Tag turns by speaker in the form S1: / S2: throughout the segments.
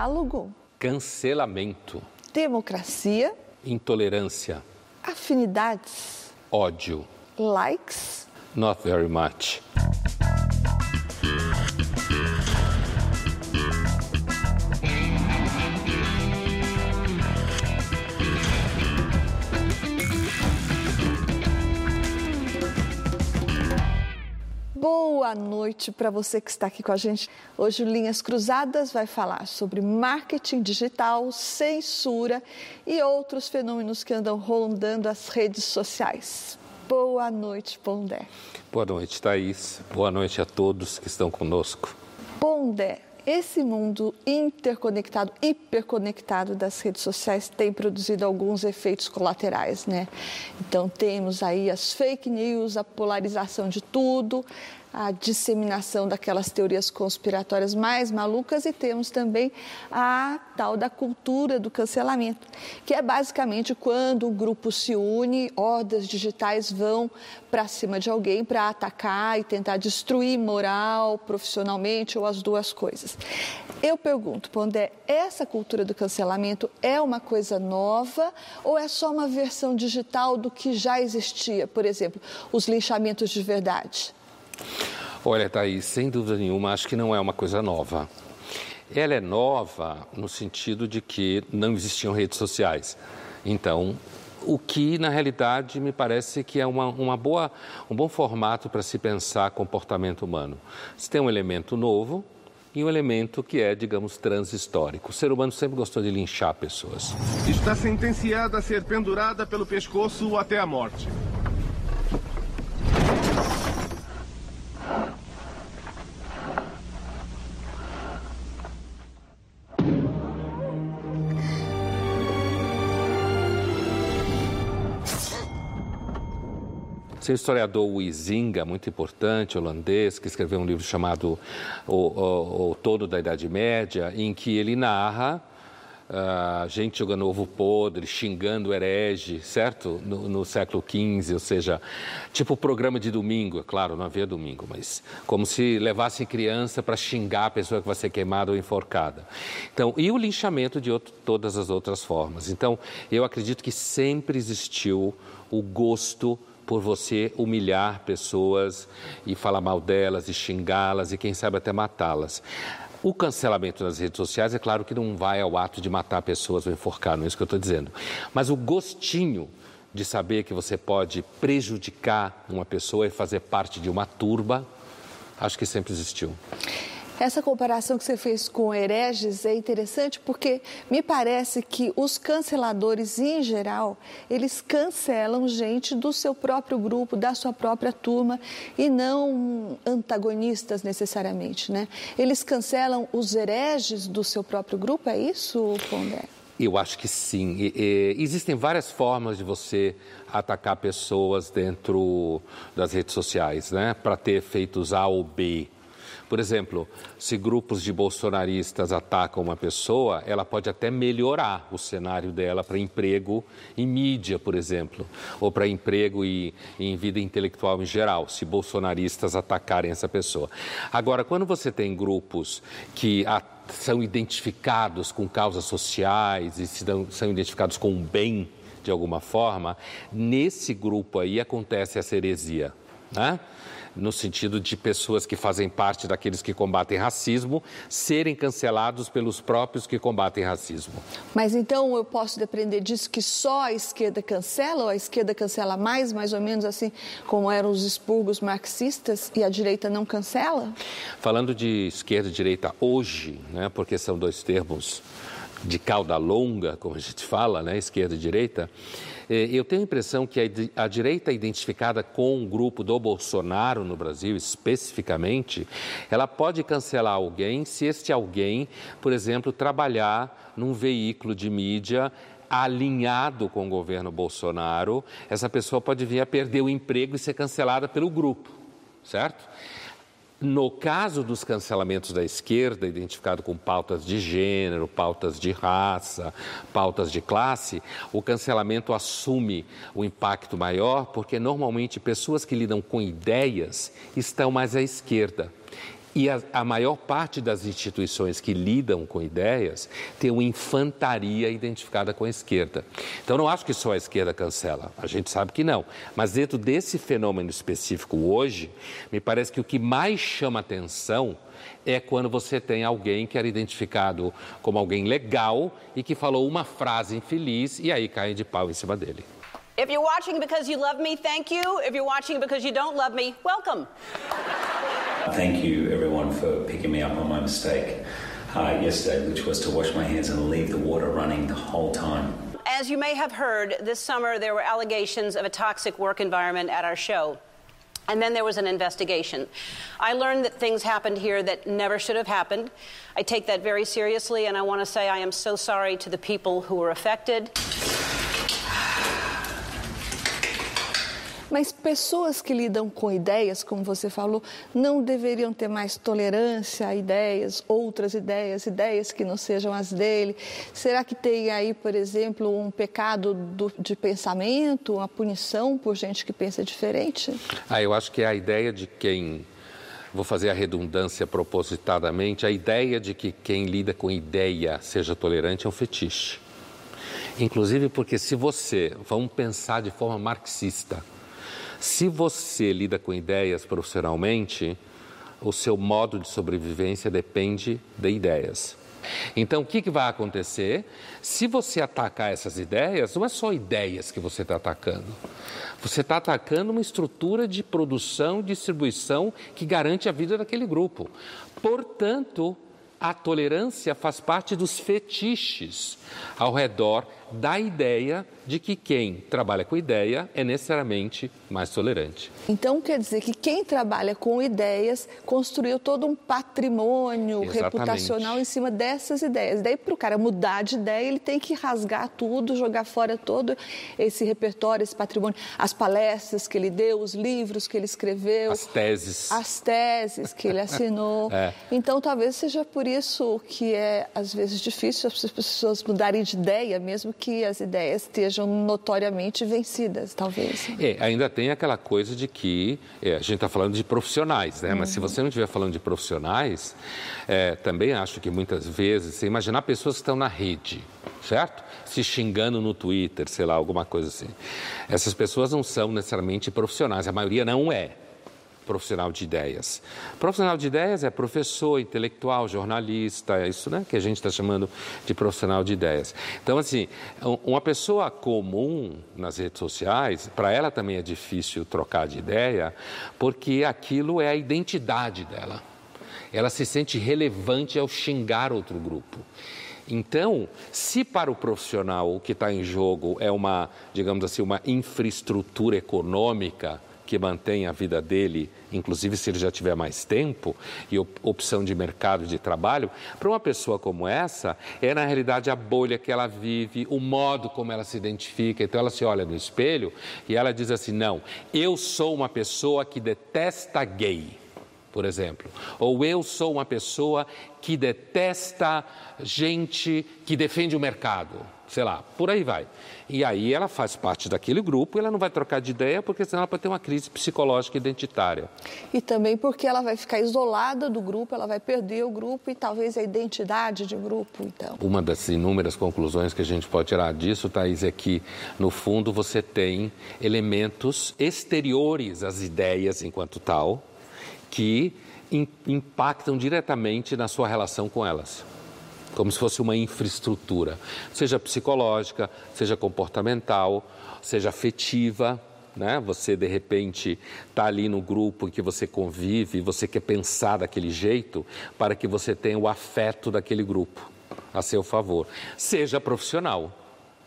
S1: Diálogo.
S2: Cancelamento.
S1: Democracia.
S2: Intolerância.
S1: Afinidades.
S2: Ódio.
S1: Likes.
S2: Not very much.
S1: Boa noite para você que está aqui com a gente. Hoje o Linhas Cruzadas vai falar sobre marketing digital, censura e outros fenômenos que andam rondando as redes sociais. Boa noite, Pondé.
S2: Boa noite, Thaís. Boa noite a todos que estão conosco.
S1: Pondé, esse mundo interconectado, hiperconectado das redes sociais tem produzido alguns efeitos colaterais, né? Então temos aí as fake news, a polarização de tudo, a disseminação daquelas teorias conspiratórias mais malucas e temos também a tal da cultura do cancelamento, que é basicamente quando um grupo se une, hordas digitais vão para cima de alguém para atacar e tentar destruir moral, profissionalmente ou as duas coisas. Eu pergunto, Pondé, essa cultura do cancelamento é uma coisa nova ou é só uma versão digital do que já existia? Por exemplo, os linchamentos de verdade.
S2: Olha, Thaís, sem dúvida nenhuma, acho que não é uma coisa nova. Ela é nova no sentido de que não existiam redes sociais. Então, o que na realidade me parece que é uma, uma boa, um bom formato para se pensar comportamento humano. Você tem um elemento novo e um elemento que é, digamos, transhistórico. O ser humano sempre gostou de linchar pessoas.
S3: Está sentenciada a ser pendurada pelo pescoço até a morte.
S2: O historiador Huizinga, muito importante, holandês, que escreveu um livro chamado O, o, da Idade Média, em que ele narra uh, gente jogando ovo podre, xingando herege, certo? No, no, século XV, ou seja, tipo programa de domingo, é claro, não havia domingo, mas como se levasse criança para xingar a pessoa que vai ser queimada ou enforcada. Então, e o linchamento de outro, todas as outras formas. Então, eu acredito que sempre existiu o gosto por você humilhar pessoas e falar mal delas e xingá-las e quem sabe até matá-las. O cancelamento nas redes sociais, é claro que não vai ao ato de matar pessoas ou enforcar, não é isso que eu estou dizendo. Mas o gostinho de saber que você pode prejudicar uma pessoa e fazer parte de uma turba, acho que sempre existiu.
S1: Essa comparação que você fez com hereges é interessante porque me parece que os canceladores, em geral, eles cancelam gente do seu próprio grupo, da sua própria turma e não antagonistas necessariamente, né? Eles cancelam os hereges do seu próprio grupo, é isso, Pondé?
S2: Eu acho que sim. E, e, existem várias formas de você atacar pessoas dentro das redes sociais, né? Para ter efeitos A ou B. Por exemplo, se grupos de bolsonaristas atacam uma pessoa, ela pode até melhorar o cenário dela para emprego em mídia, por exemplo, ou para emprego e, em vida intelectual em geral, se bolsonaristas atacarem essa pessoa. Agora, quando você tem grupos que são identificados com causas sociais e são identificados com o bem de alguma forma, nesse grupo aí acontece essa heresia. Né? No sentido de pessoas que fazem parte daqueles que combatem racismo serem cancelados pelos próprios que combatem racismo.
S1: Mas então eu posso depender disso que só a esquerda cancela, ou a esquerda cancela mais, mais ou menos assim como eram os expurgos marxistas e a direita não cancela?
S2: Falando de esquerda e direita hoje, né, porque são dois termos de cauda longa, como a gente fala, né, esquerda e direita, eu tenho a impressão que a, a direita identificada com o grupo do Bolsonaro no Brasil, especificamente, ela pode cancelar alguém se este alguém, por exemplo, trabalhar num veículo de mídia alinhado com o governo Bolsonaro, essa pessoa pode vir a perder o emprego e ser cancelada pelo grupo, certo? No caso dos cancelamentos da esquerda, identificado com pautas de gênero, pautas de raça, pautas de classe, o cancelamento assume o impacto maior porque normalmente pessoas que lidam com ideias estão mais à esquerda. E a, a, maior parte das instituições que lidam com ideias tem uma infantaria identificada com a esquerda. Então, não acho que só a esquerda cancela, a gente sabe que não. Mas dentro desse fenômeno específico hoje, me parece que o que mais chama atenção é quando você tem alguém que era identificado como alguém legal e que falou uma frase infeliz e aí cai de pau em cima dele.
S4: If you're watching because you love me, thank you. If you're watching because you don't love me, welcome.
S5: Thank you, everyone, for picking me up on my mistake uh, yesterday, which was to wash my hands and leave the water running the whole time.
S4: As you may have heard, this summer there were allegations of a toxic work environment at our show. And then there was an investigation. I learned that things happened here that never should have happened. I take that very seriously, and I want to say I am so sorry to the people who were affected.
S1: Mas pessoas que lidam com ideias, como você falou, não deveriam ter mais tolerância a ideias, outras ideias, ideias que não sejam as dele. Será que tem aí, por exemplo, um pecado do, de pensamento, uma punição por gente que pensa diferente?
S2: Ah, eu acho que é a ideia de quem vou fazer a redundância propositadamente, a ideia de que quem lida com ideia seja tolerante é um fetiche. Inclusive porque se você, vamos pensar de forma marxista, se você lida com ideias profissionalmente, o seu modo de sobrevivência depende de ideias. Então, o que, que vai acontecer? Se você atacar essas ideias, não é só ideias que você está atacando. Você está atacando uma estrutura de produção e distribuição que garante a vida daquele grupo. Portanto, a tolerância faz parte dos fetiches ao redor da ideia de que quem trabalha com ideia é necessariamente mais tolerante.
S1: Então quer dizer que quem trabalha com ideias construiu todo um patrimônio Exatamente. reputacional em cima dessas ideias. Daí para o cara mudar de ideia, ele tem que rasgar tudo, jogar fora todo esse repertório, esse patrimônio, as palestras que ele deu, os livros que ele escreveu,
S2: as teses,
S1: as teses que ele assinou. é. Então talvez seja por isso que é às vezes difícil as pessoas mudarem de ideia, mesmo que as ideias estejam notoriamente vencidas, talvez.
S2: É, ainda tem aquela coisa de que é, a gente está falando de profissionais, né? Uhum. Mas se uhum. você não estiver falando de profissionais, é, também acho que muitas vezes, você imaginar pessoas que estão na rede, certo? Se xingando no Twitter, sei lá, alguma coisa assim. Essas pessoas não são necessariamente profissionais, a maioria não é profissional de ideias. Profissional de ideias é professor, intelectual, jornalista, é isso né, que a gente está chamando de profissional de ideias. Então, assim, uma pessoa comum nas redes sociais, para ela também é difícil trocar de ideia, porque aquilo é a identidade dela. Ela se sente relevante ao xingar outro grupo. Então, se para o profissional o que está em jogo é uma, digamos assim, uma infraestrutura econômica, que mantém a vida dele, inclusive se ele já tiver mais tempo e opção de mercado de trabalho, para uma pessoa como essa, é na realidade a bolha que ela vive, o modo como ela se identifica. Então ela se olha no espelho e ela diz assim: não, eu sou uma pessoa que detesta gay por exemplo. Ou eu sou uma pessoa que detesta gente que defende o mercado sei lá, por aí vai. E aí ela faz parte daquele grupo e ela não vai trocar de ideia porque senão ela pode ter uma crise psicológica identitária.
S1: E também porque ela vai ficar isolada do grupo, ela vai perder o grupo e talvez a identidade de grupo, então.
S2: Uma das inúmeras conclusões que a gente pode tirar disso, Thaís, é que, no fundo, você tem elementos exteriores às ideias enquanto tal que impactam diretamente na sua relação com elas como se fosse uma infraestrutura, seja psicológica, seja comportamental, seja afetiva. Né? Você de repente está ali no grupo em que você convive, você quer pensar daquele jeito para que você tenha o afeto daquele grupo a seu favor, seja profissional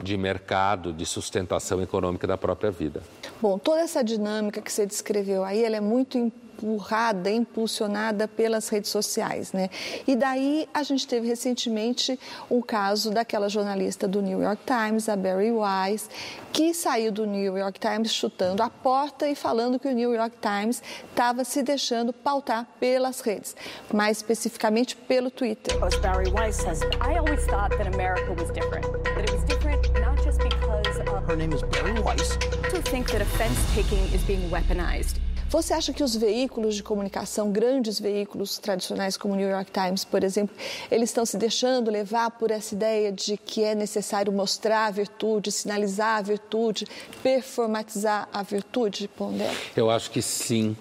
S2: de mercado, de sustentação econômica da própria vida.
S1: Bom, toda essa dinâmica que você descreveu aí, ela é muito empurrada, impulsionada pelas redes sociais, né? E daí a gente teve recentemente o um caso daquela jornalista do New York Times, a Barry Wise, que saiu do New York Times chutando a porta e falando que o New York Times estava se deixando pautar pelas redes, mais especificamente pelo Twitter. Barry Wise says, I always thought that America was different, that it was different not just because of... Her name is Barry Weiss. To think that offense taking is being weaponized Você acha que os veículos de comunicação, grandes veículos tradicionais como o New York Times, por exemplo, eles estão se deixando levar por essa ideia de que é necessário mostrar a virtude, sinalizar a virtude, performatizar a virtude, Pondé?
S2: Eu acho que sim.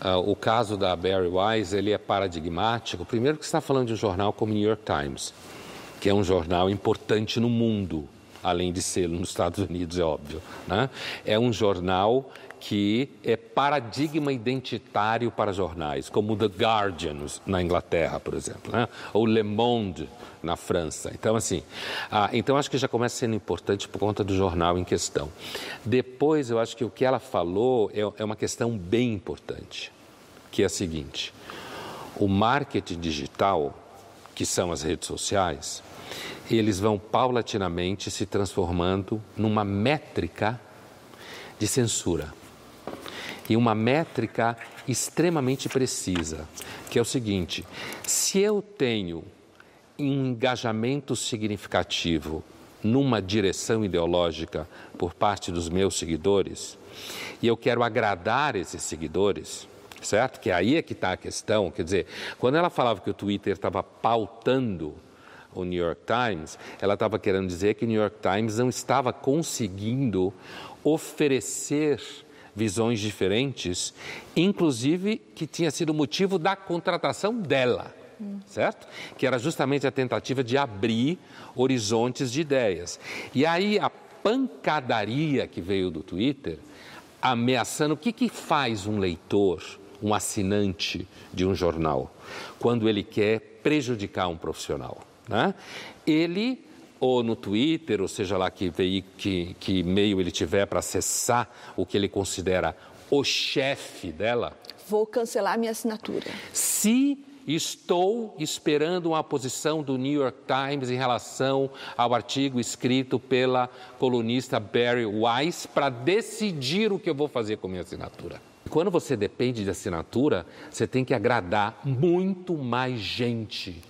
S2: Uh, o caso da Barry Wise ele é paradigmático. Primeiro que está falando de um jornal como o New York Times, que é um jornal importante no mundo, além de ser nos Estados Unidos, é óbvio. Né? É um jornal que é paradigma identitário para jornais, como The Guardian na Inglaterra, por exemplo, né? ou Le Monde na França. Então, assim, ah, então acho que já começa sendo importante por conta do jornal em questão. Depois, eu acho que o que ela falou é, é uma questão bem importante, que é a seguinte: o marketing digital, que são as redes sociais, eles vão paulatinamente se transformando numa métrica de censura e uma métrica extremamente precisa, que é o seguinte: se eu tenho um engajamento significativo numa direção ideológica por parte dos meus seguidores, e eu quero agradar esses seguidores, certo? Que aí é que está a questão. Quer dizer, quando ela falava que o Twitter estava pautando o New York Times, ela estava querendo dizer que o New York Times não estava conseguindo oferecer visões diferentes, inclusive que tinha sido motivo da contratação dela, certo? Que era justamente a tentativa de abrir horizontes de ideias. E aí a pancadaria que veio do Twitter, ameaçando o que, que faz um leitor, um assinante de um jornal, quando ele quer prejudicar um profissional. Né? Ele ou no Twitter, ou seja lá que, que, que meio ele tiver para acessar o que ele considera o chefe dela.
S1: Vou cancelar minha assinatura.
S2: Se estou esperando uma posição do New York Times em relação ao artigo escrito pela colunista Barry Weiss para decidir o que eu vou fazer com minha assinatura. Quando você depende de assinatura, você tem que agradar muito mais gente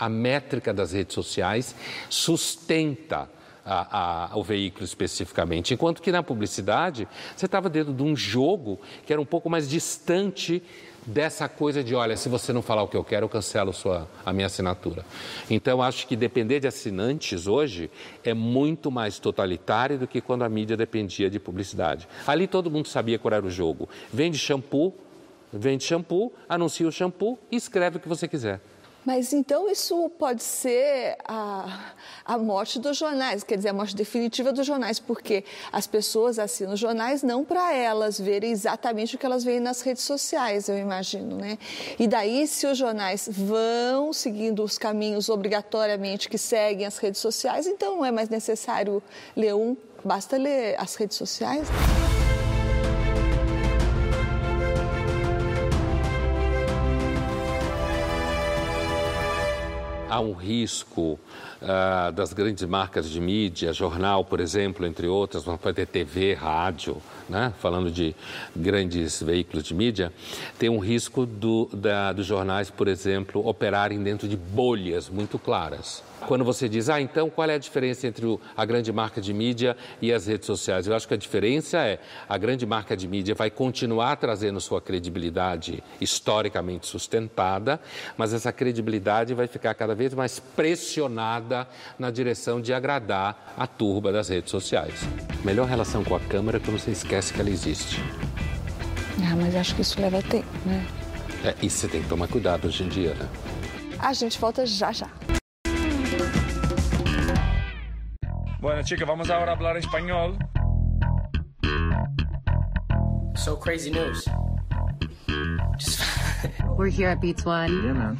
S2: a métrica das redes sociais sustenta a, a, o veículo especificamente. Enquanto que na publicidade, você estava dentro de um jogo que era um pouco mais distante dessa coisa de, olha, se você não falar o que eu quero, eu cancelo sua, a minha assinatura. Então, acho que depender de assinantes hoje é muito mais totalitário do que quando a mídia dependia de publicidade. Ali todo mundo sabia qual era o jogo. Vende shampoo, vende shampoo, anuncia o shampoo e escreve o que você quiser.
S1: Mas então isso pode ser a, a morte dos jornais, quer dizer, a morte definitiva dos jornais, porque as pessoas assinam jornais não para elas verem exatamente o que elas veem nas redes sociais, eu imagino, né? E daí, se os jornais vão seguindo os caminhos obrigatoriamente que seguem as redes sociais, então não é mais necessário ler um, basta ler as redes sociais.
S2: Há um risco uh, das grandes marcas de mídia, jornal, por exemplo, entre outras, vamos ter TV, rádio, né? falando de grandes veículos de mídia, tem um risco do, da, dos jornais, por exemplo, operarem dentro de bolhas muito claras. Quando você diz, ah, então qual é a diferença entre o, a grande marca de mídia e as redes sociais? Eu acho que a diferença é a grande marca de mídia vai continuar trazendo sua credibilidade historicamente sustentada, mas essa credibilidade vai ficar cada vez mais pressionada na direção de agradar a turba das redes sociais. Melhor relação com a câmera é quando você esquece que ela existe.
S1: Ah, mas acho que isso leva tempo, né?
S2: É, e você tem que tomar cuidado hoje em dia, né?
S1: A gente volta já já.
S6: Bueno, chicas, vamos ahora a hablar español.
S7: So crazy news.
S8: Just... We're here at Beats One.
S6: Yeah, man.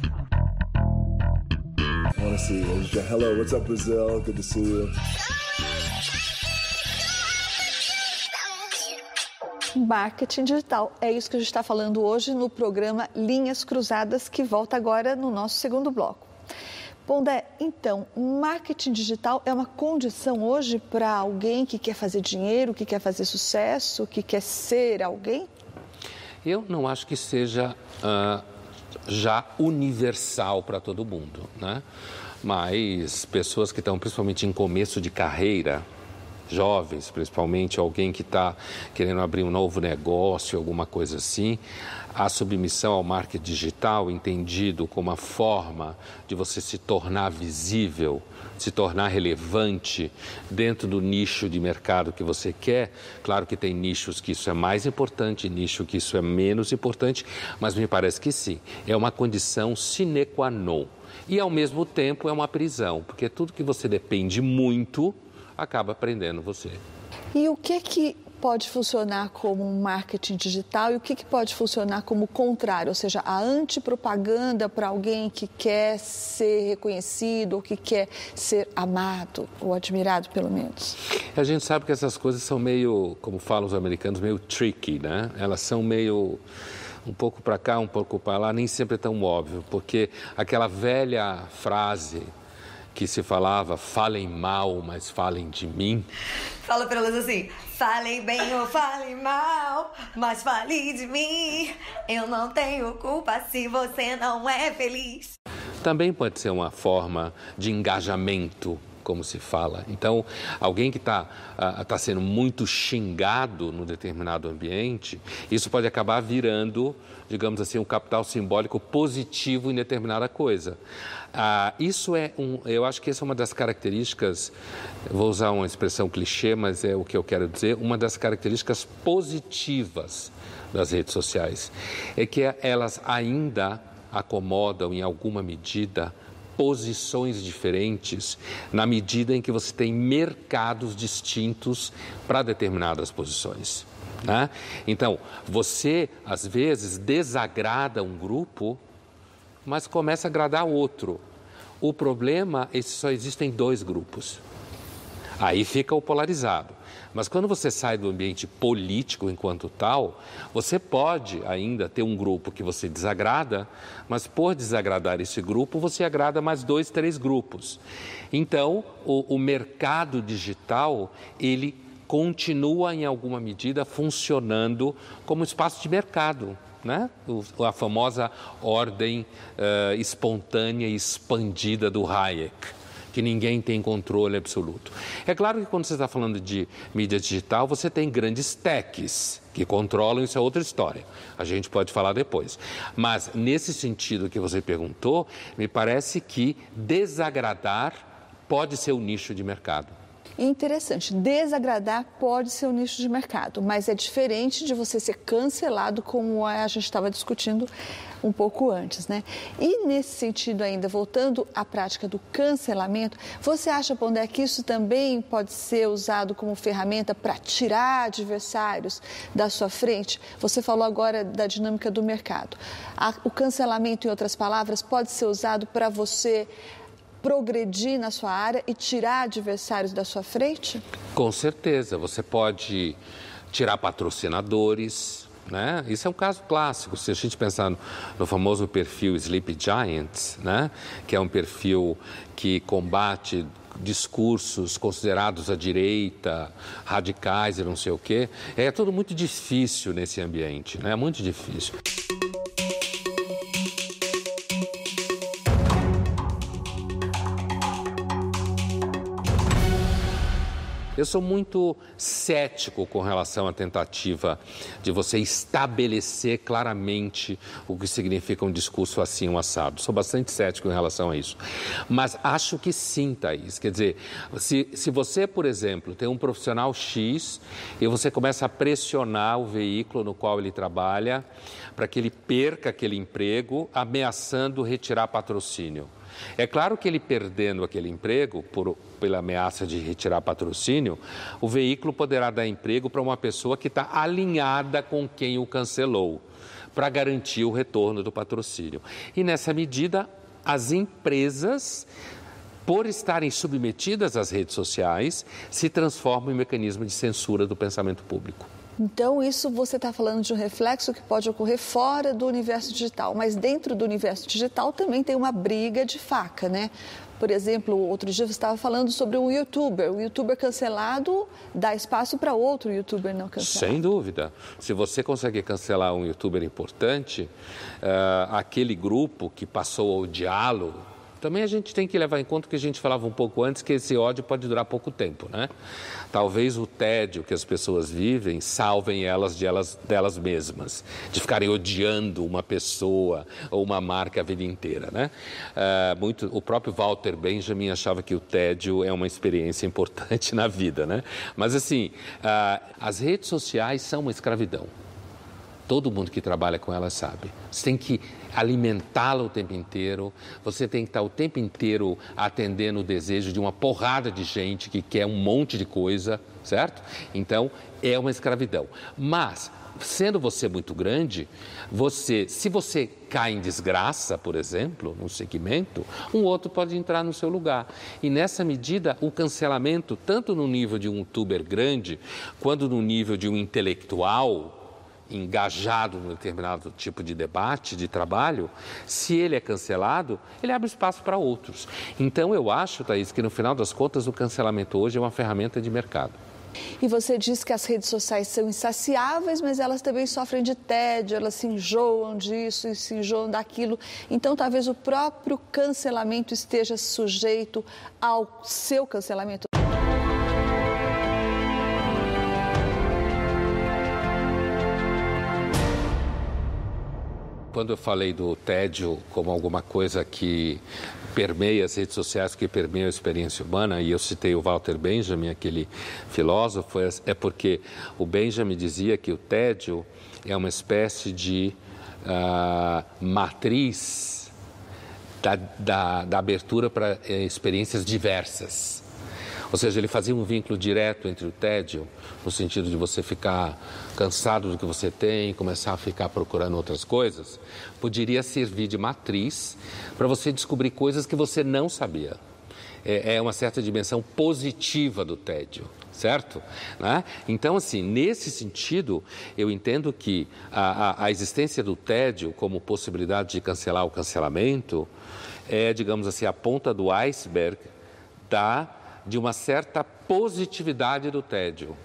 S9: I want to see you. Hello, what's up, Brazil? Good to see you.
S1: Marketing digital. É isso que a gente está falando hoje no programa Linhas Cruzadas, que volta agora no nosso segundo bloco. Pondé, então, marketing digital é uma condição hoje para alguém que quer fazer dinheiro, que quer fazer sucesso, que quer ser alguém?
S2: Eu não acho que seja uh, já universal para todo mundo, né? Mas pessoas que estão principalmente em começo de carreira jovens, principalmente alguém que está querendo abrir um novo negócio, alguma coisa assim, a submissão ao marketing digital, entendido como uma forma de você se tornar visível, se tornar relevante dentro do nicho de mercado que você quer. Claro que tem nichos que isso é mais importante, nicho que isso é menos importante, mas me parece que sim, é uma condição sine qua non. E ao mesmo tempo é uma prisão, porque tudo que você depende muito acaba prendendo você.
S1: E o que que pode funcionar como um marketing digital e o que, que pode funcionar como o contrário, ou seja, a antipropaganda para alguém que quer ser reconhecido ou que quer ser amado ou admirado, pelo menos?
S2: A gente sabe que essas coisas são meio, como falam os americanos, meio tricky, né? Elas são meio um pouco para cá, um pouco para lá, nem sempre é tão óbvio, porque aquela velha frase que se falava, falem mal, mas falem de mim.
S10: Fala para elas assim, falem bem ou falem mal, mas fale de mim. Eu não tenho culpa se você não é feliz.
S2: Também pode ser uma forma de engajamento como se fala. Então, alguém que está uh, tá sendo muito xingado num determinado ambiente, isso pode acabar virando, digamos assim, um capital simbólico positivo em determinada coisa. Ah, isso é um, eu acho que essa é uma das características, vou usar uma expressão clichê, mas é o que eu quero dizer, uma das características positivas das redes sociais é que elas ainda acomodam em alguma medida posições diferentes na medida em que você tem mercados distintos para determinadas posições. Né? Então, você às vezes desagrada um grupo mas começa a agradar outro. O problema é que só existem dois grupos. Aí fica o polarizado. Mas quando você sai do ambiente político enquanto tal, você pode ainda ter um grupo que você desagrada, mas por desagradar esse grupo, você agrada mais dois, três grupos. Então, o, o mercado digital, ele continua em alguma medida funcionando como espaço de mercado né? O, a famosa ordem uh, espontânea e expandida do Hayek, que ninguém tem controle absoluto. É claro que quando você está falando de mídia digital, você tem grandes techs que controlam, isso é outra história. A gente pode falar depois. Mas nesse sentido que você perguntou, me parece que desagradar pode ser o nicho de mercado.
S1: Interessante, desagradar pode ser um nicho de mercado, mas é diferente de você ser cancelado, como a gente estava discutindo um pouco antes, né? E nesse sentido ainda, voltando à prática do cancelamento, você acha, Pondé, que isso também pode ser usado como ferramenta para tirar adversários da sua frente? Você falou agora da dinâmica do mercado. O cancelamento, em outras palavras, pode ser usado para você progredir na sua área e tirar adversários da sua frente?
S2: Com certeza. Você pode tirar patrocinadores. Né? Isso é um caso clássico. Se a gente pensar no, no famoso perfil Sleep Giants, né? que é um perfil que combate discursos considerados à direita, radicais e não sei o quê, é tudo muito difícil nesse ambiente, né? Muito difícil. Eu sou muito cético com relação à tentativa de você estabelecer claramente o que significa um discurso assim, um assado. Sou bastante cético em relação a isso. Mas acho que sim, Thaís. Quer dizer, se, se você, por exemplo, tem um profissional X e você começa a pressionar o veículo no qual ele trabalha para que ele perca aquele emprego, ameaçando retirar patrocínio. É claro que ele perdendo aquele emprego, por, pela ameaça de retirar patrocínio, o veículo poderá dar emprego para uma pessoa que está alinhada com quem o cancelou, para garantir o retorno do patrocínio. E nessa medida, as empresas por estarem submetidas às redes sociais, se transformam em mecanismo de censura do pensamento público.
S1: Então, isso você está falando de um reflexo que pode ocorrer fora do universo digital, mas dentro do universo digital também tem uma briga de faca, né? Por exemplo, outro dia você estava falando sobre um youtuber. O youtuber cancelado dá espaço para outro youtuber não cancelado.
S2: Sem dúvida. Se você consegue cancelar um youtuber importante, uh, aquele grupo que passou a odiá-lo Também a gente tem que levar em conta que a gente falava um pouco antes que esse ódio pode durar pouco tempo, né? Talvez o tédio que as pessoas vivem salvem elas de elas delas mesmas, de ficarem odiando uma pessoa ou uma marca a vida inteira, né? Uh, muito, o próprio Walter Benjamin achava que o tédio é uma experiência importante na vida, né? Mas assim, uh, as redes sociais são uma escravidão. Todo mundo que trabalha com elas sabe. Você tem que alimentá-la o tempo inteiro, você tem que estar o tempo inteiro atendendo o desejo de uma porrada de gente que quer um monte de coisa, certo? Então, é uma escravidão. Mas, sendo você muito grande, você, se você cai em desgraça, por exemplo, num segmento, um outro pode entrar no seu lugar. E nessa medida, o cancelamento, tanto no nível de um youtuber grande, quanto no nível de um intelectual, engajado num determinado tipo de debate, de trabalho, se ele é cancelado, ele abre espaço para outros. Então eu acho, Thaís, que no final das contas o cancelamento hoje é uma ferramenta de mercado.
S1: E você diz que as redes sociais são insaciáveis, mas elas também sofrem de tédio, elas se enjoam disso e se enjoam daquilo. Então, talvez o próprio cancelamento esteja sujeito ao seu cancelamento.
S2: Quando eu falei do tédio como alguma coisa que permeia as redes sociais, que permeia a experiência humana, e eu citei o Walter Benjamin, aquele filósofo, é, é porque o Benjamin dizia que o tédio é uma espécie de uh, matriz da, da, da abertura para eh, experiências diversas. Ou seja, ele fazia um vínculo direto entre o tédio, no sentido de você ficar cansado do que você tem, começar a ficar procurando outras coisas, poderia servir de matriz para você descobrir coisas que você não sabia. É, é uma certa dimensão positiva do tédio certo? Né? Então, assim, nesse sentido, eu entendo que a, a, a, existência do tédio como possibilidade de cancelar o cancelamento é, digamos assim, a ponta do iceberg da de uma certa positividade do tédio,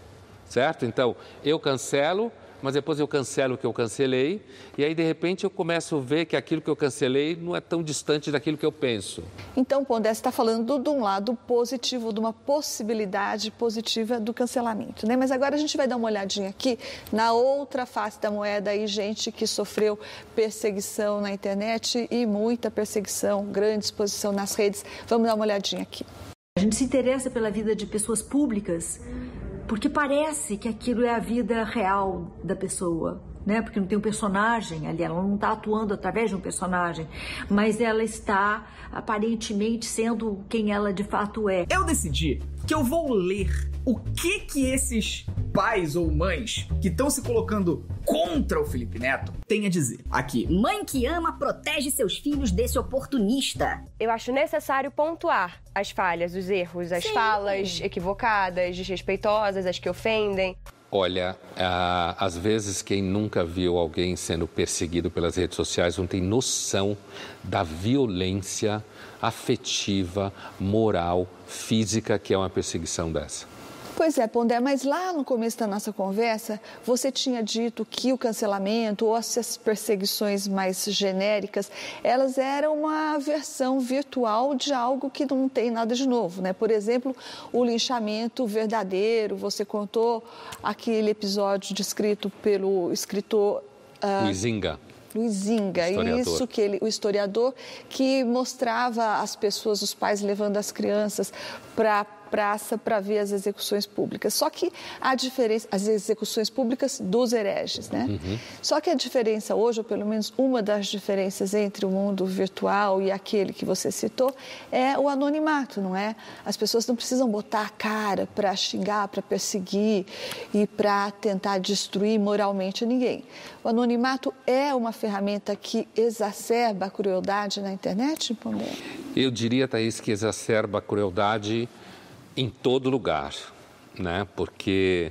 S2: certo? Então, eu cancelo, mas depois eu cancelo o que eu cancelei, e aí de repente eu começo a ver que aquilo que eu cancelei não é tão distante daquilo que eu penso.
S1: Então, Pondé, está falando de um lado positivo, de uma possibilidade positiva do cancelamento, né? Mas agora a gente vai dar uma olhadinha aqui na outra face da moeda aí, gente que sofreu perseguição na internet e muita perseguição, grande exposição nas redes. Vamos dar uma olhadinha aqui.
S11: A gente se interessa pela vida de pessoas públicas porque parece que aquilo é a vida real da pessoa, né? Porque não tem um personagem ali, ela não está atuando através de um personagem, mas ela está aparentemente sendo quem ela de fato é.
S12: Eu decidi que eu vou ler o que que esses pais ou mães que estão se colocando contra o Felipe Neto têm a dizer aqui.
S13: Mãe que ama protege seus filhos desse oportunista.
S14: Eu acho necessário pontuar as falhas, os erros, as Sim. falas equivocadas, desrespeitosas, as que ofendem.
S2: Olha, às vezes quem nunca viu alguém sendo perseguido pelas redes sociais não tem noção da violência afetiva, moral, física que é uma perseguição dessa.
S1: Pois é, Pondé, mas lá no começo da nossa conversa, você tinha dito que o cancelamento ou essas perseguições mais genéricas, elas eram uma versão virtual de algo que não tem nada de novo, né? Por exemplo, o linchamento verdadeiro, você contou aquele episódio descrito pelo escritor...
S2: Uh, Luizinga.
S1: Luizinga, isso que ele, o historiador que mostrava as pessoas, os pais levando as crianças para praça para ver as execuções públicas. Só que a diferença, as execuções públicas dos hereges, né? Uhum. Só que a diferença hoje, ou pelo menos uma das diferenças entre o mundo virtual e aquele que você citou, é o anonimato, não é? As pessoas não precisam botar a cara para xingar, para perseguir e para tentar destruir moralmente ninguém. O anonimato é uma ferramenta que exacerba a crueldade na internet, Pondé?
S2: Eu diria, Thaís, que exacerba a crueldade em todo lugar, né? porque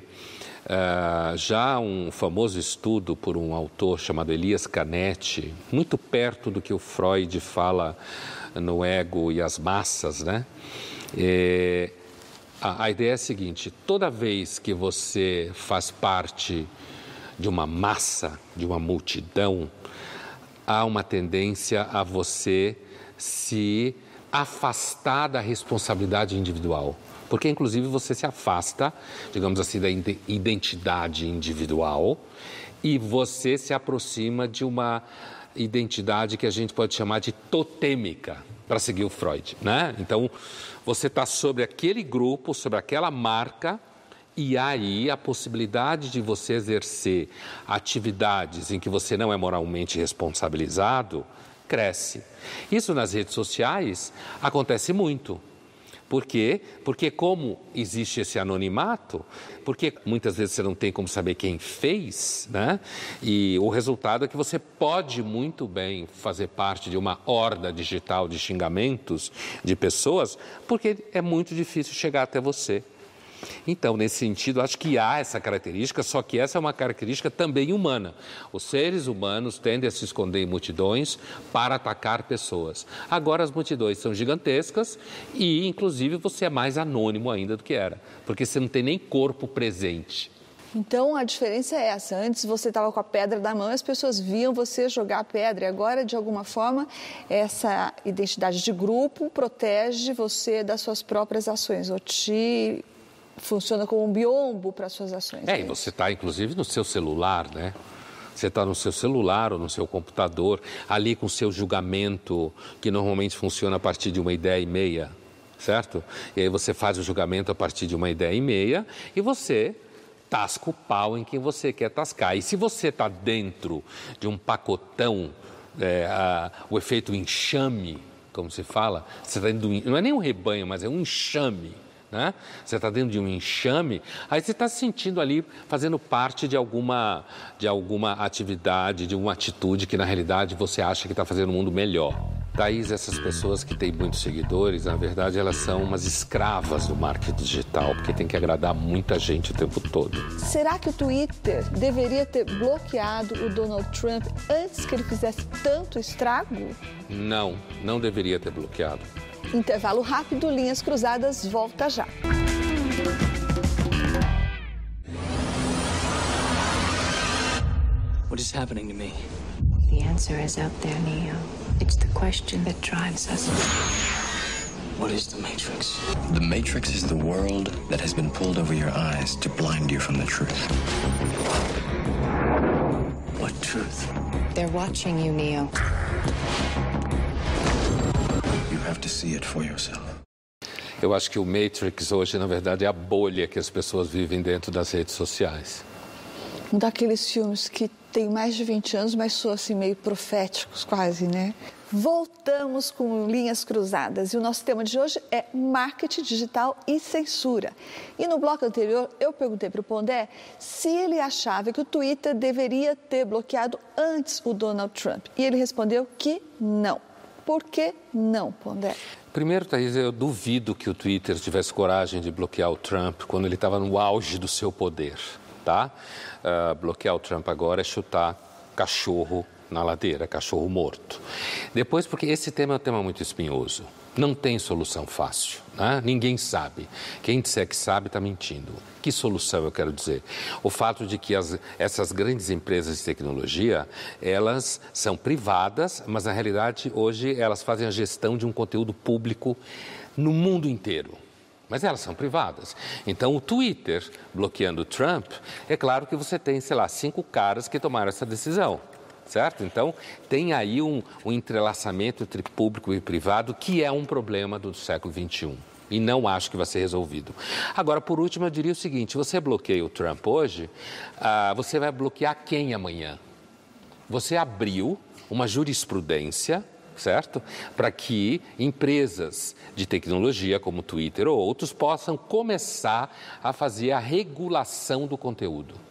S2: uh, já um famoso estudo por um autor chamado Elias Canetti, muito perto do que o Freud fala no ego e as massas, né? É, a, a ideia é a seguinte: toda vez que você faz parte de uma massa, de uma multidão, há uma tendência a você se afastar da responsabilidade individual. Porque, inclusive, você se afasta, digamos assim, da identidade individual e você se aproxima de uma identidade que a gente pode chamar de totêmica, para seguir o Freud, né? Então, você está sobre aquele grupo, sobre aquela marca, e aí a possibilidade de você exercer atividades em que você não é moralmente responsabilizado cresce. Isso nas redes sociais acontece muito. Por quê? Porque como existe esse anonimato, porque muitas vezes você não tem como saber quem fez, né? E o resultado é que você pode muito bem fazer parte de uma horda digital de xingamentos de pessoas, porque é muito difícil chegar até você. Então, nesse sentido, acho que há essa característica, só que essa é uma característica também humana. Os seres humanos tendem a se esconder em multidões para atacar pessoas. Agora, as multidões são gigantescas e, inclusive, você é mais anônimo ainda do que era, porque você não tem nem corpo presente.
S1: Então a diferença é essa. Antes você estava com a pedra na mão e as pessoas viam você jogar a pedra. E agora, de alguma forma, essa identidade de grupo protege você das suas próprias ações, ou te funciona como um biombo para suas ações.
S2: É, e você está, inclusive, no seu celular, né? Você está no seu celular ou no seu computador, ali com o seu julgamento, que normalmente funciona a partir de uma ideia e meia, certo? E aí você faz o julgamento a partir de uma ideia e meia e você tasca o pau em quem você quer tascar. E se você está dentro de um pacotão, é, a, o efeito enxame, como se fala, você tá dentro, não é nem um rebanho, mas é um enxame né? Você está dentro de um enxame, aí você está se sentindo ali fazendo parte de alguma, de alguma atividade, de uma atitude que na realidade você acha que está fazendo o mundo melhor. Thaís, essas pessoas que têm muitos seguidores, na verdade, elas são umas escravas do marketing digital, porque tem que agradar muita gente o tempo todo.
S1: Será que o Twitter deveria ter bloqueado o Donald Trump antes que ele fizesse tanto estrago?
S2: Não, não deveria ter bloqueado.
S1: Intervalo rápido, linhas cruzadas, volta já.
S15: What is happening to me? The answer is out there, Neo. It's the question that drives us. What is the Matrix?
S16: The Matrix is the world that has been pulled over your eyes to blind you from the truth.
S15: What truth?
S17: They're watching you, Neo.
S16: To see it for yourself.
S2: Eu acho que o Matrix hoje, na verdade, é a bolha que as pessoas vivem dentro das redes sociais.
S1: Um daqueles filmes que tem mais de 20 anos, mas são assim meio proféticos quase, né? Voltamos com linhas cruzadas e o nosso tema de hoje é marketing digital e censura. E no bloco anterior eu perguntei para o Pondé se ele achava que o Twitter deveria ter bloqueado antes o Donald Trump. E ele respondeu que não. Por que não, Pondé?
S2: Primeiro, Thaís, eu duvido que o Twitter tivesse coragem de bloquear o Trump quando ele estava no auge do seu poder, tá? Uh, bloquear o Trump agora é chutar cachorro na ladeira, cachorro morto. Depois, porque esse tema é um tema muito espinhoso. Não tem solução fácil, né? ninguém sabe. Quem disser que sabe está mentindo. Que solução eu quero dizer? O fato de que as, essas grandes empresas de tecnologia, elas são privadas, mas na realidade hoje elas fazem a gestão de um conteúdo público no mundo inteiro. Mas elas são privadas. Então, o Twitter bloqueando o Trump, é claro que você tem, sei lá, cinco caras que tomaram essa decisão certo? Então, tem aí um, um entrelaçamento entre público e privado que é um problema do século XXI e não acho que vai ser resolvido. Agora, por último, eu diria o seguinte: você bloqueia o Trump hoje, ah, você vai bloquear quem amanhã? Você abriu uma jurisprudência, certo? Para que empresas de tecnologia, como Twitter ou outros, possam começar a fazer a regulação do conteúdo.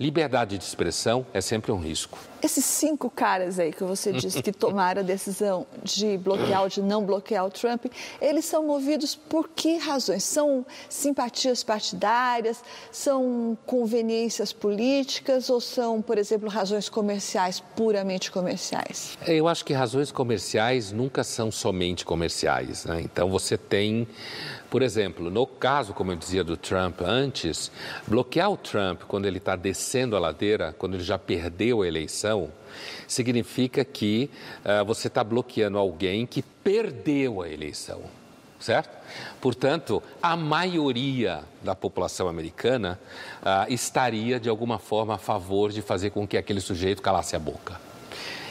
S2: Liberdade de expressão é sempre um risco.
S1: Esses cinco caras aí que você disse que tomaram a decisão de bloquear ou de não bloquear o Trump, eles são movidos por que razões? São simpatias partidárias? São conveniências políticas? Ou são, por exemplo, razões comerciais, puramente comerciais?
S2: Eu acho que razões comerciais nunca são somente comerciais. Né? Então você tem por exemplo, no caso, como eu dizia do Trump antes, bloquear o Trump quando ele está descendo a ladeira, quando ele já perdeu a eleição, significa que uh, você está bloqueando alguém que perdeu a eleição, certo? Portanto, a maioria da população americana uh, estaria de alguma forma a favor de fazer com que aquele sujeito calasse a boca.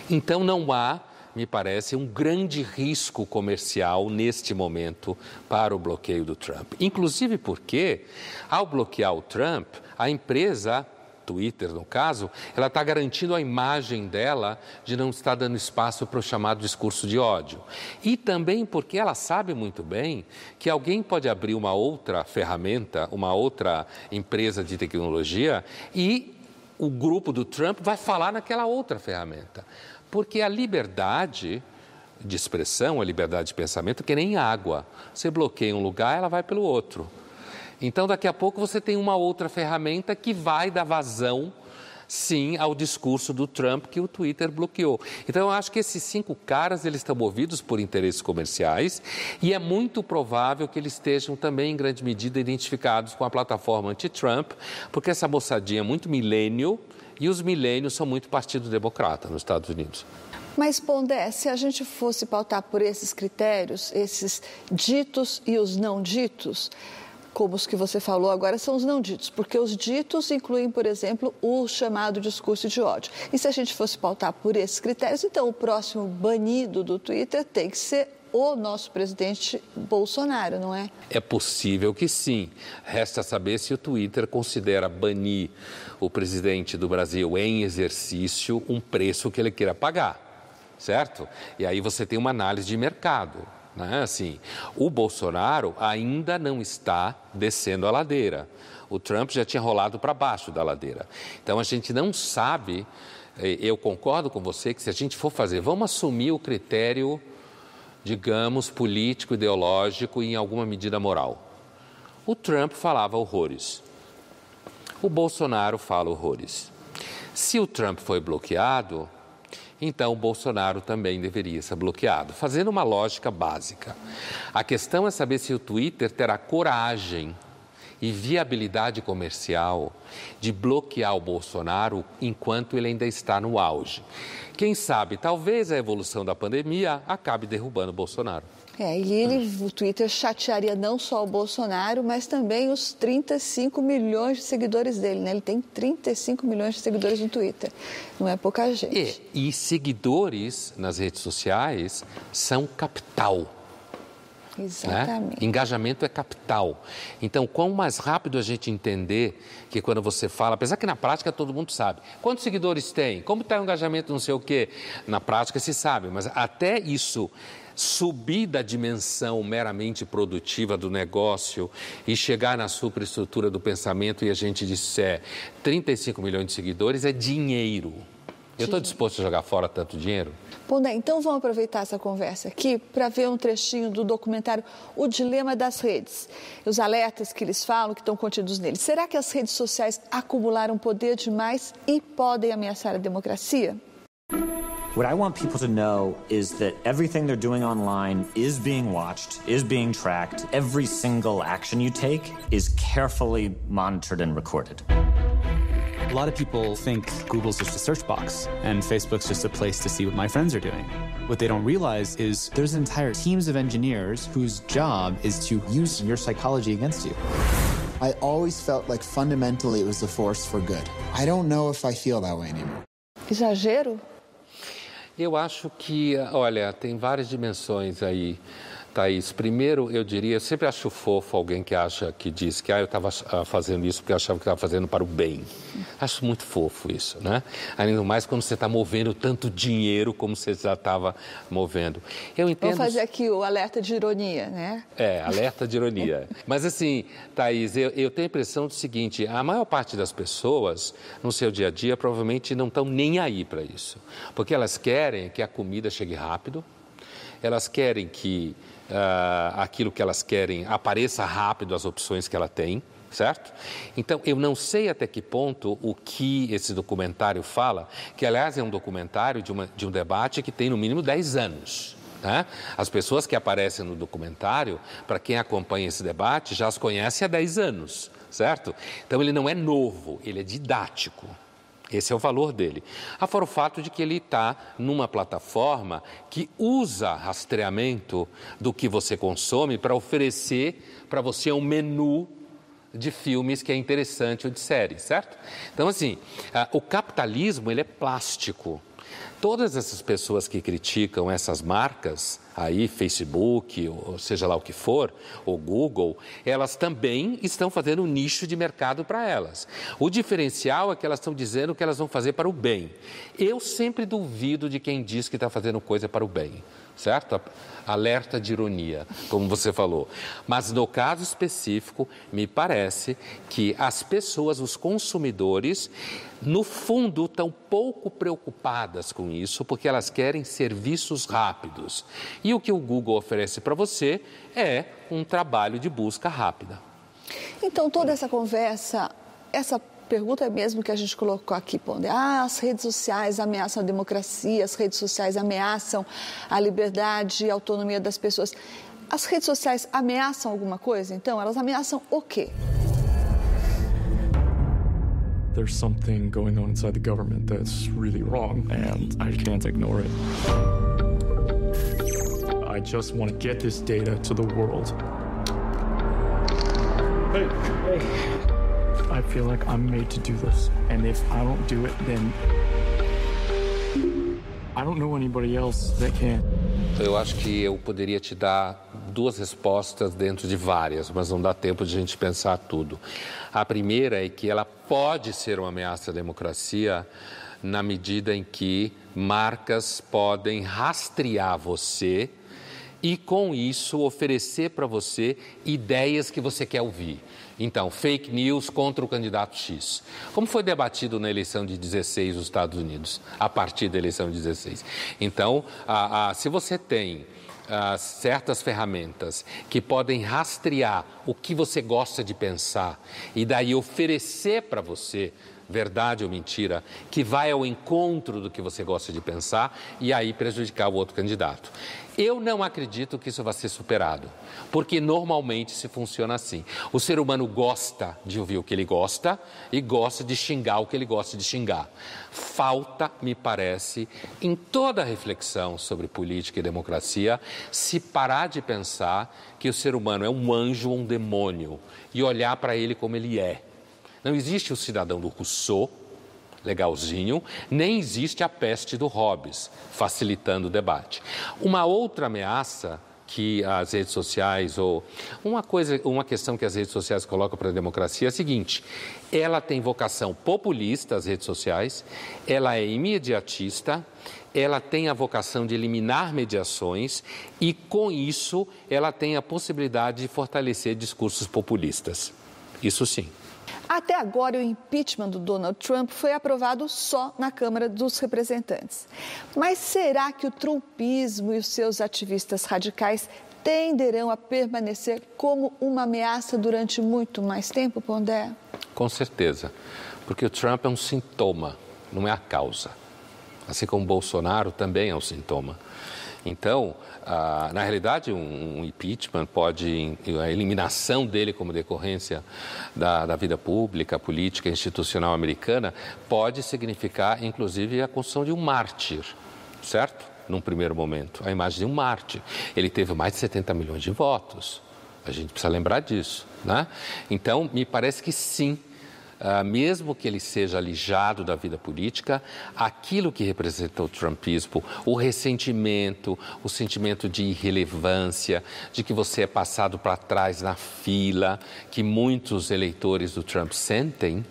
S2: Então, não há me parece, um grande risco comercial neste momento para o bloqueio do Trump. Inclusive porque, ao bloquear o Trump, a empresa Twitter, no caso, ela está garantindo a imagem dela de não estar dando espaço para o chamado discurso de ódio. E também porque ela sabe muito bem que alguém pode abrir uma outra ferramenta, uma outra empresa de tecnologia e o grupo do Trump vai falar naquela outra ferramenta. Porque a liberdade de expressão, a liberdade de pensamento, é que nem água. Você bloqueia um lugar, ela vai pelo outro. Então, daqui a pouco você tem uma outra ferramenta que vai dar vazão, sim, ao discurso do Trump que o Twitter bloqueou. Então, eu acho que esses cinco caras, eles estão movidos por interesses comerciais e é muito provável que eles estejam também, em grande medida, identificados com a plataforma anti-Trump, porque essa moçadinha é muito milênio e os milênios são muito Partido Democrata nos Estados Unidos.
S1: Mas, Pondé, se a gente fosse pautar por esses critérios, esses ditos e os não ditos, como os que você falou agora, são os não ditos, porque os ditos incluem, por exemplo, o chamado discurso de ódio. E se a gente fosse pautar por esses critérios, então o próximo banido do Twitter tem que ser o nosso presidente Bolsonaro, não é?
S2: É possível que sim. Resta saber se o Twitter considera banir o presidente do Brasil em exercício um preço que ele queira pagar, certo? E aí você tem uma análise de mercado. Né? Assim, o Bolsonaro ainda não está descendo a ladeira. O Trump já tinha rolado para baixo da ladeira. Então a gente não sabe. Eh, eu concordo com você que se a gente for fazer, vamos assumir o critério, digamos, político, ideológico e em alguma medida moral. O Trump falava horrores. O Bolsonaro fala horrores. Se o Trump foi bloqueado, então o Bolsonaro também deveria ser bloqueado, fazendo uma lógica básica. A questão é saber se o Twitter terá coragem e viabilidade comercial de bloquear o Bolsonaro enquanto ele ainda está no auge. Quem sabe, talvez a evolução da pandemia acabe derrubando o Bolsonaro.
S1: É, e ele, o Twitter chatearia não só o Bolsonaro, mas também os 35 milhões de seguidores dele, né? Ele tem 35 milhões de seguidores no Twitter. Não é pouca gente.
S2: E, e seguidores nas redes sociais são capital.
S1: Exatamente.
S2: Né? Engajamento é capital. Então, quanto mais rápido a gente entender que quando você fala, apesar que na prática todo mundo sabe, quantos seguidores tem, como está o engajamento, não sei o quê, na prática se sabe, mas até isso subir da dimensão meramente produtiva do negócio e chegar na superestrutura do pensamento e a gente disser 35 milhões de seguidores é dinheiro. Eu estou disposto a jogar fora tanto dinheiro?
S1: Pondé, então vamos aproveitar essa conversa aqui para ver um trechinho do documentário O Dilema das Redes. Os alertas que eles falam, que estão contidos nele. Será que as redes sociais acumularam poder demais e podem ameaçar a democracia?
S18: What I want people to know is that everything they're doing online is being watched, is being tracked. Every single action you take is carefully monitored and recorded.
S19: A lot of people think Google's just a search box and Facebook's just a place to see what my friends are doing. What they don't realize is there's entire teams of engineers whose job is to use your psychology against you.
S20: I always felt like fundamentally it was a force for good. I don't know if I feel that way anymore.
S1: Exagero?
S2: Eu acho que, olha, tem várias dimensões aí. Thaís, primeiro eu diria, eu sempre acho fofo alguém que acha, que diz que ah, eu estava ah, fazendo isso porque eu achava que estava fazendo para o bem. Acho muito fofo isso, né? Ainda mais quando você está movendo tanto dinheiro como você já estava movendo. Eu entendo...
S1: Vamos fazer aqui o alerta de ironia, né?
S2: É, alerta de ironia. Mas assim, Thaís, eu, eu tenho a impressão do seguinte, a maior parte das pessoas, no seu dia a dia, provavelmente não estão nem aí para isso. Porque elas querem que a comida chegue rápido, elas querem que aquilo que elas querem apareça rápido as opções que ela tem, certo? Então, eu não sei até que ponto o que esse documentário fala, que aliás é um documentário de, uma, de um debate que tem no mínimo 10 anos. Né? As pessoas que aparecem no documentário, para quem acompanha esse debate, já as conhece há 10 anos, certo? Então, ele não é novo, ele é didático. Esse é o valor dele. Afora o fato de que ele está numa plataforma que usa rastreamento do que você consome para oferecer para você um menu de filmes que é interessante ou de séries, certo? Então, assim, o capitalismo ele é plástico. Todas essas pessoas que criticam essas marcas, aí Facebook, ou seja lá o que for, ou Google, elas também estão fazendo um nicho de mercado para elas. O diferencial é que elas estão dizendo que elas vão fazer para o bem. Eu sempre duvido de quem diz que está fazendo coisa para o bem certo? Alerta de ironia, como você falou. Mas no caso específico, me parece que as pessoas, os consumidores, no fundo, estão pouco preocupadas com isso, porque elas querem serviços rápidos. E o que o Google oferece para você é um trabalho de busca rápida.
S1: Então, toda essa conversa, essa pergunta mesmo que a gente colocou aqui, Ponder. Ah, as redes sociais ameaçam a democracia, as redes sociais ameaçam a liberdade e a autonomia das pessoas. As redes sociais ameaçam alguma coisa? Então, elas ameaçam o quê?
S21: There's something going on inside the government that's really wrong, and I can't ignore it. I just want to get this data to the world. Hey, hey. I feel like I'm made to do this. And if I don't do it, then I don't know anybody else that can.
S2: Eu acho que eu poderia te dar duas respostas dentro de várias, mas não dá tempo de a gente pensar tudo. A primeira é que ela pode ser uma ameaça à democracia na medida em que marcas podem rastrear você e, com isso, oferecer para você ideias que você quer ouvir. Então, fake news contra o candidato X. Como foi debatido na eleição de 16 nos Estados Unidos, a partir da eleição de 16. Então, a, a, se você tem a, certas ferramentas que podem rastrear o que você gosta de pensar e daí oferecer para você verdade ou mentira, que vai ao encontro do que você gosta de pensar e aí prejudicar o outro candidato. Eu não acredito que isso vai ser superado, porque normalmente se funciona assim. O ser humano gosta de ouvir o que ele gosta e gosta de xingar o que ele gosta de xingar. Falta, me parece, em toda reflexão sobre política e democracia, se parar de pensar que o ser humano é um anjo ou um demônio e olhar para ele como ele é. Não existe o cidadão do Rousseau, legalzinho, nem existe a peste do Hobbes, facilitando o debate. Uma outra ameaça que as redes sociais ou uma coisa, uma questão que as redes sociais colocam para a democracia é a seguinte: ela tem vocação populista, as redes sociais, ela é imediatista, ela tem a vocação de eliminar mediações e com isso ela tem a possibilidade de fortalecer discursos populistas. Isso sim.
S1: Até agora, o impeachment do Donald Trump foi aprovado só na Câmara dos Representantes. Mas será que o trumpismo e os seus ativistas radicais tenderão a permanecer como uma ameaça durante muito mais tempo, Pondé?
S2: Com certeza, porque o Trump é um sintoma, não é a causa. Assim como o Bolsonaro também é um sintoma. Então, ah, na realidade, um, um, impeachment pode, a eliminação dele como decorrência da, da, vida pública, política, institucional americana, pode significar, inclusive, a construção de um mártir, certo? Num primeiro momento, a imagem de um mártir. Ele teve mais de 70 milhões de votos. A gente precisa lembrar disso, né? Então, me parece que sim, mesmo que ele seja alijado da vida política, aquilo que representa o trumpismo, o ressentimento, o sentimento de irrelevância, de que você é passado para trás na fila, que muitos eleitores do Trump sentem,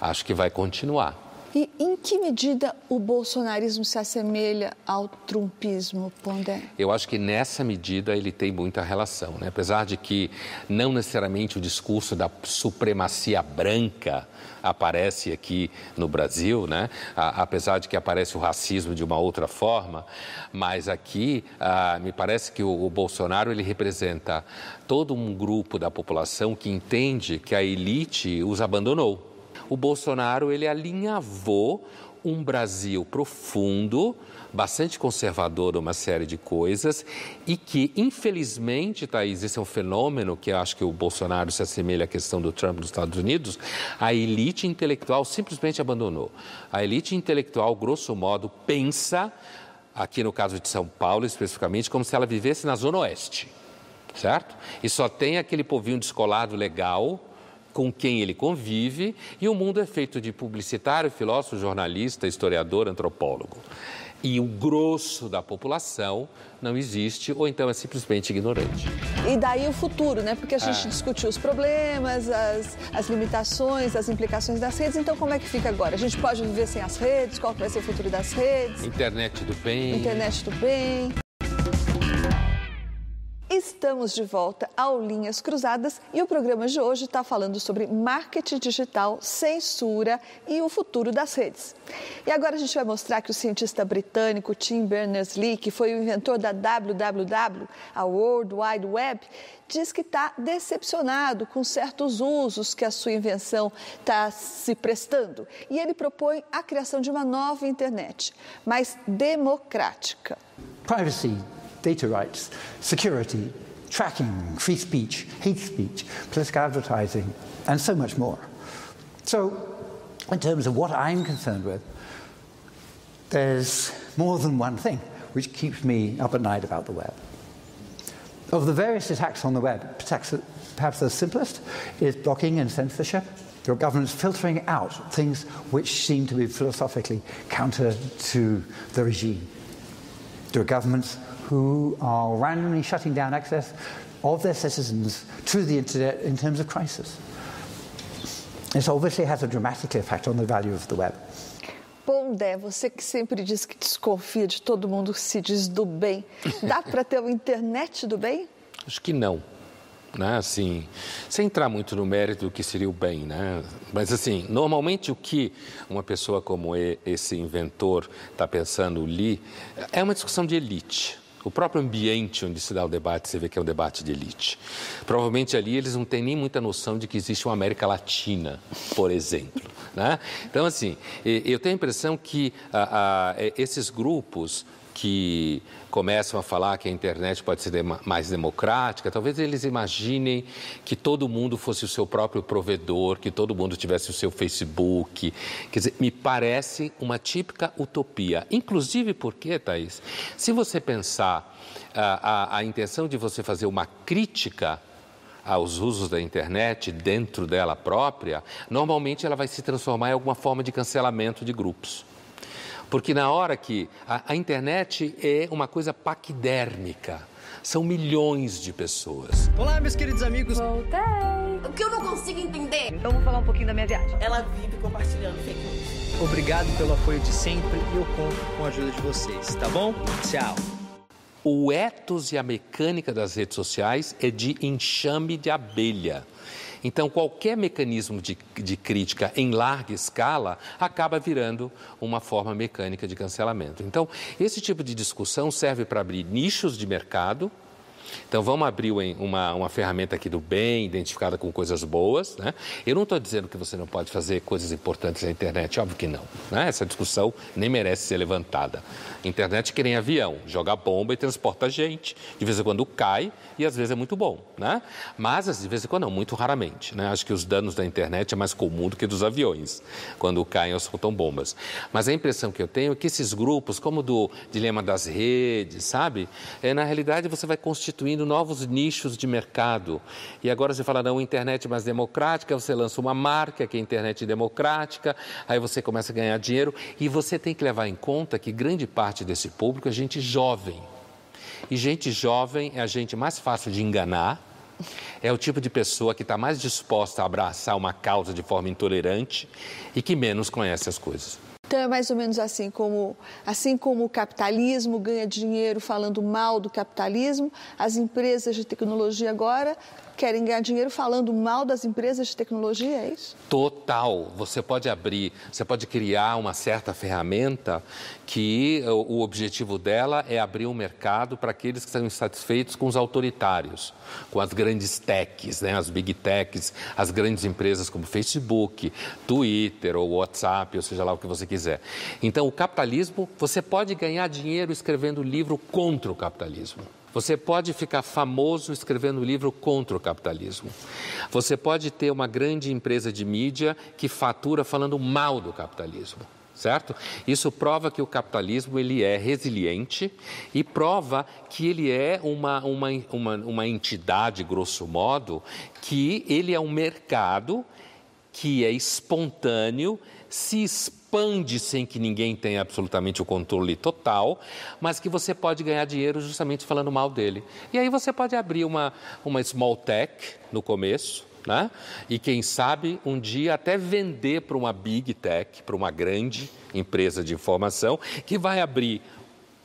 S2: acho que vai continuar.
S1: E em que medida o bolsonarismo se assemelha ao trumpismo, Pondé?
S2: Eu acho que nessa medida ele tem muita relação, né? apesar de que não necessariamente o discurso da supremacia branca aparece aqui no Brasil, né? apesar de que aparece o racismo de uma outra forma, mas aqui ah, me parece que o, o Bolsonaro ele representa todo um grupo da população que entende que a elite os abandonou o Bolsonaro ele alinhavou um Brasil profundo, bastante conservador uma série de coisas e que, infelizmente, Thaís, esse é um fenômeno que eu acho que o Bolsonaro se assemelha à questão do Trump nos Estados Unidos, a elite intelectual simplesmente abandonou. A elite intelectual, grosso modo, pensa, aqui no caso de São Paulo especificamente, como se ela vivesse na Zona Oeste, certo? E só tem aquele povinho descolado legal com quem ele convive, e o mundo é feito de publicitário, filósofo, jornalista, historiador, antropólogo e o grosso da população não existe ou então é simplesmente ignorante.
S1: E daí o futuro, né? Porque a gente é. discutiu os problemas, as, as limitações, as implicações das redes. Então, como é que fica agora? A gente pode viver sem as redes? Qual vai ser o futuro das redes?
S2: Internet do bem.
S1: Internet do bem. Estamos de volta ao Linhas Cruzadas e o programa de hoje está falando sobre marketing digital, censura e o futuro das redes. E agora a gente vai mostrar que o cientista britânico Tim Berners-Lee, que foi o inventor da WWW, a World Wide Web, diz que está decepcionado com certos usos que a sua invenção está se prestando. E ele propõe a criação de uma nova internet, mais democrática.
S22: Privacy data rights, security, tracking, free speech, hate speech, political advertising, and so much more. So, in terms of what I'm concerned with, there's more than one thing which keeps me up at night about the web. Of the various attacks on the web, perhaps the simplest is blocking and censorship. Your government's filtering out things which seem to be philosophically counter to the regime. Are governments who are randomly shutting down access of their citizens to the internet in terms of crisis. This obviously has a dramatic effect on the value of the web.
S1: Pondé, você que sempre diz que desconfia de todo mundo que se diz do bem, dá para ter uma internet do bem?
S2: Acho que não. Né? Assim, sem entrar muito no mérito do que seria o bem, né? Mas assim, normalmente o que uma pessoa como esse inventor está pensando, Lee, é uma discussão de elite. O próprio ambiente onde se dá o debate, você vê que é um debate de elite. Provavelmente ali eles não têm nem muita noção de que existe uma América Latina, por exemplo. Né? Então, assim, eu tenho a impressão que a, a, esses grupos que começam a falar que a internet pode ser mais democrática, talvez eles imaginem que todo mundo fosse o seu próprio provedor, que todo mundo tivesse o seu Facebook. Quer dizer, me parece uma típica utopia. Inclusive porque, Thaís, se você pensar a, a, a intenção de você fazer uma crítica aos usos da internet dentro dela própria, normalmente ela vai se transformar em alguma forma de cancelamento de grupos. Porque na hora que a, a internet é uma coisa paquidérmica, são milhões de pessoas.
S23: Olá, meus queridos amigos.
S24: Voltei. O que eu não consigo entender?
S25: Então vou falar um pouquinho da minha viagem.
S24: Ela vive compartilhando fake news.
S23: Obrigado pelo apoio de sempre e eu conto com a ajuda de vocês, tá bom? Tchau.
S2: O ethos e a mecânica das redes sociais é de enxame de abelha. Então, qualquer mecanismo de, de crítica em larga escala acaba virando uma forma mecânica de cancelamento. Então, esse tipo de discussão serve para abrir nichos de mercado então vamos abrir uma, uma ferramenta aqui do bem, identificada com coisas boas. Né? Eu não estou dizendo que você não pode fazer coisas importantes na internet, óbvio que não. Né? Essa discussão nem merece ser levantada. Internet que nem avião, joga bomba e transporta gente. De vez em quando cai e às vezes é muito bom. Né? Mas de vez em quando não, muito raramente. Né? Acho que os danos da internet é mais comum do que dos aviões, quando caem ou soltam bombas. Mas a impressão que eu tenho é que esses grupos, como do dilema das redes, sabe? É, na realidade você vai constituir constituindo novos nichos de mercado. E agora você fala, não, internet mais democrática, você lança uma marca que é internet democrática, aí você começa a ganhar dinheiro. E você tem que levar em conta que grande parte desse público é gente jovem. E gente jovem é a gente mais fácil de enganar, é o tipo de pessoa que está mais disposta a abraçar uma causa de forma intolerante e que menos conhece as coisas.
S1: Então é mais ou menos assim como, assim como o capitalismo ganha dinheiro falando mal do capitalismo, as empresas de tecnologia agora querem ganhar dinheiro falando mal das empresas de tecnologia, é isso?
S2: Total. Você pode abrir, você pode criar uma certa ferramenta que o objetivo dela é abrir um mercado para aqueles que estão insatisfeitos com os autoritários, com as grandes techs, né? as big techs, as grandes empresas como Facebook, Twitter ou WhatsApp, ou seja lá o que você quiser. Então, o capitalismo, você pode ganhar dinheiro escrevendo livro contra o capitalismo. Você pode ficar famoso escrevendo livro contra o capitalismo. Você pode ter uma grande empresa de mídia que fatura falando mal do capitalismo certo? Isso prova que o capitalismo ele é resiliente e prova que ele é uma, uma, uma, uma entidade, grosso modo, que ele é um mercado que é espontâneo, se expande sem que ninguém tenha absolutamente o controle total, mas que você pode ganhar dinheiro justamente falando mal dele. E aí você pode abrir uma, uma small tech no começo, né? E quem sabe um dia até vender para uma big tech, para uma grande empresa de informação, que vai abrir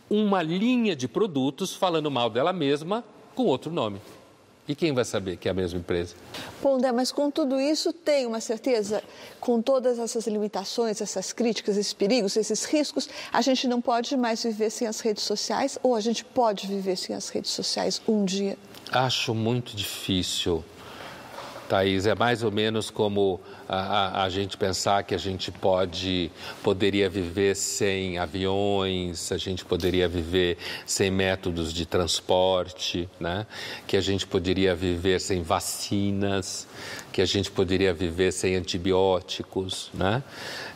S2: uma linha de produtos falando mal dela mesma com outro nome. E quem vai saber que é a mesma empresa?
S1: Pondé, mas com tudo isso, tem uma certeza? Com todas essas limitações, essas críticas, esses perigos, esses riscos, a gente não pode mais viver sem as redes sociais? Ou a gente pode viver sem as redes sociais um dia?
S2: Acho muito difícil. Thaís, é mais ou menos como a, a, gente pensar que a gente pode, poderia viver sem aviões, a gente poderia viver sem métodos de transporte, né? que a gente poderia viver sem vacinas, que a gente poderia viver sem antibióticos. Né?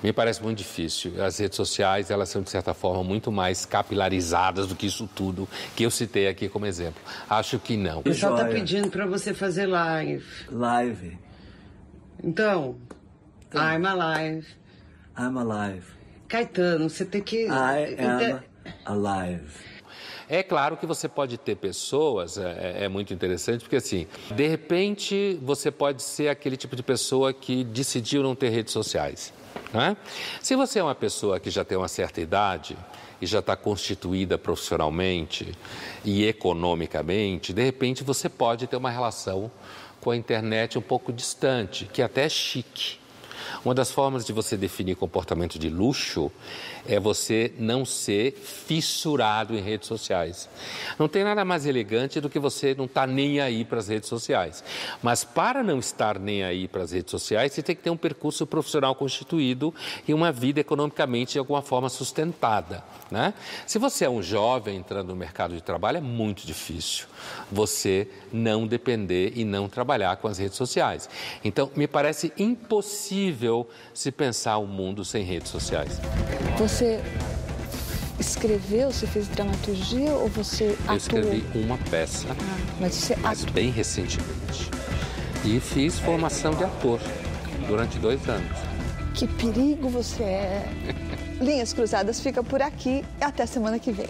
S2: Me parece muito difícil. As redes sociais, elas são, de certa forma, muito mais capilarizadas do que isso tudo que eu citei aqui como exemplo. Acho que não.
S26: O pessoal está pedindo para você fazer live.
S27: Live.
S26: Então, então, I'm alive.
S27: I'm alive.
S26: Caetano, você tem que.
S27: I am alive.
S2: É claro que você pode ter pessoas, é, é, é, muito interessante, porque assim, de repente você pode ser aquele tipo de pessoa que decidiu não ter redes sociais. Né? Se você é uma pessoa que já tem uma certa idade e já está constituída profissionalmente e economicamente, de repente você pode ter uma relação com a internet um pouco distante, que até é chique. Uma das formas de você definir comportamento de luxo é você não ser fissurado em redes sociais. Não tem nada mais elegante do que você não estar tá nem aí para as redes sociais. Mas para não estar nem aí para as redes sociais, você tem que ter um percurso profissional constituído e uma vida economicamente de alguma forma sustentada. Né? Se você é um jovem entrando no mercado de trabalho, é muito difícil você não depender e não trabalhar com as redes sociais. Então, me parece impossível se pensar o um mundo sem redes sociais.
S1: Você escreveu, você fez dramaturgia ou você atuou?
S2: Eu escrevi uma peça, ah,
S1: mas, você
S2: mas bem recentemente. E fiz formação de ator durante dois anos.
S1: Que perigo você é! Linhas Cruzadas fica por aqui até semana que vem.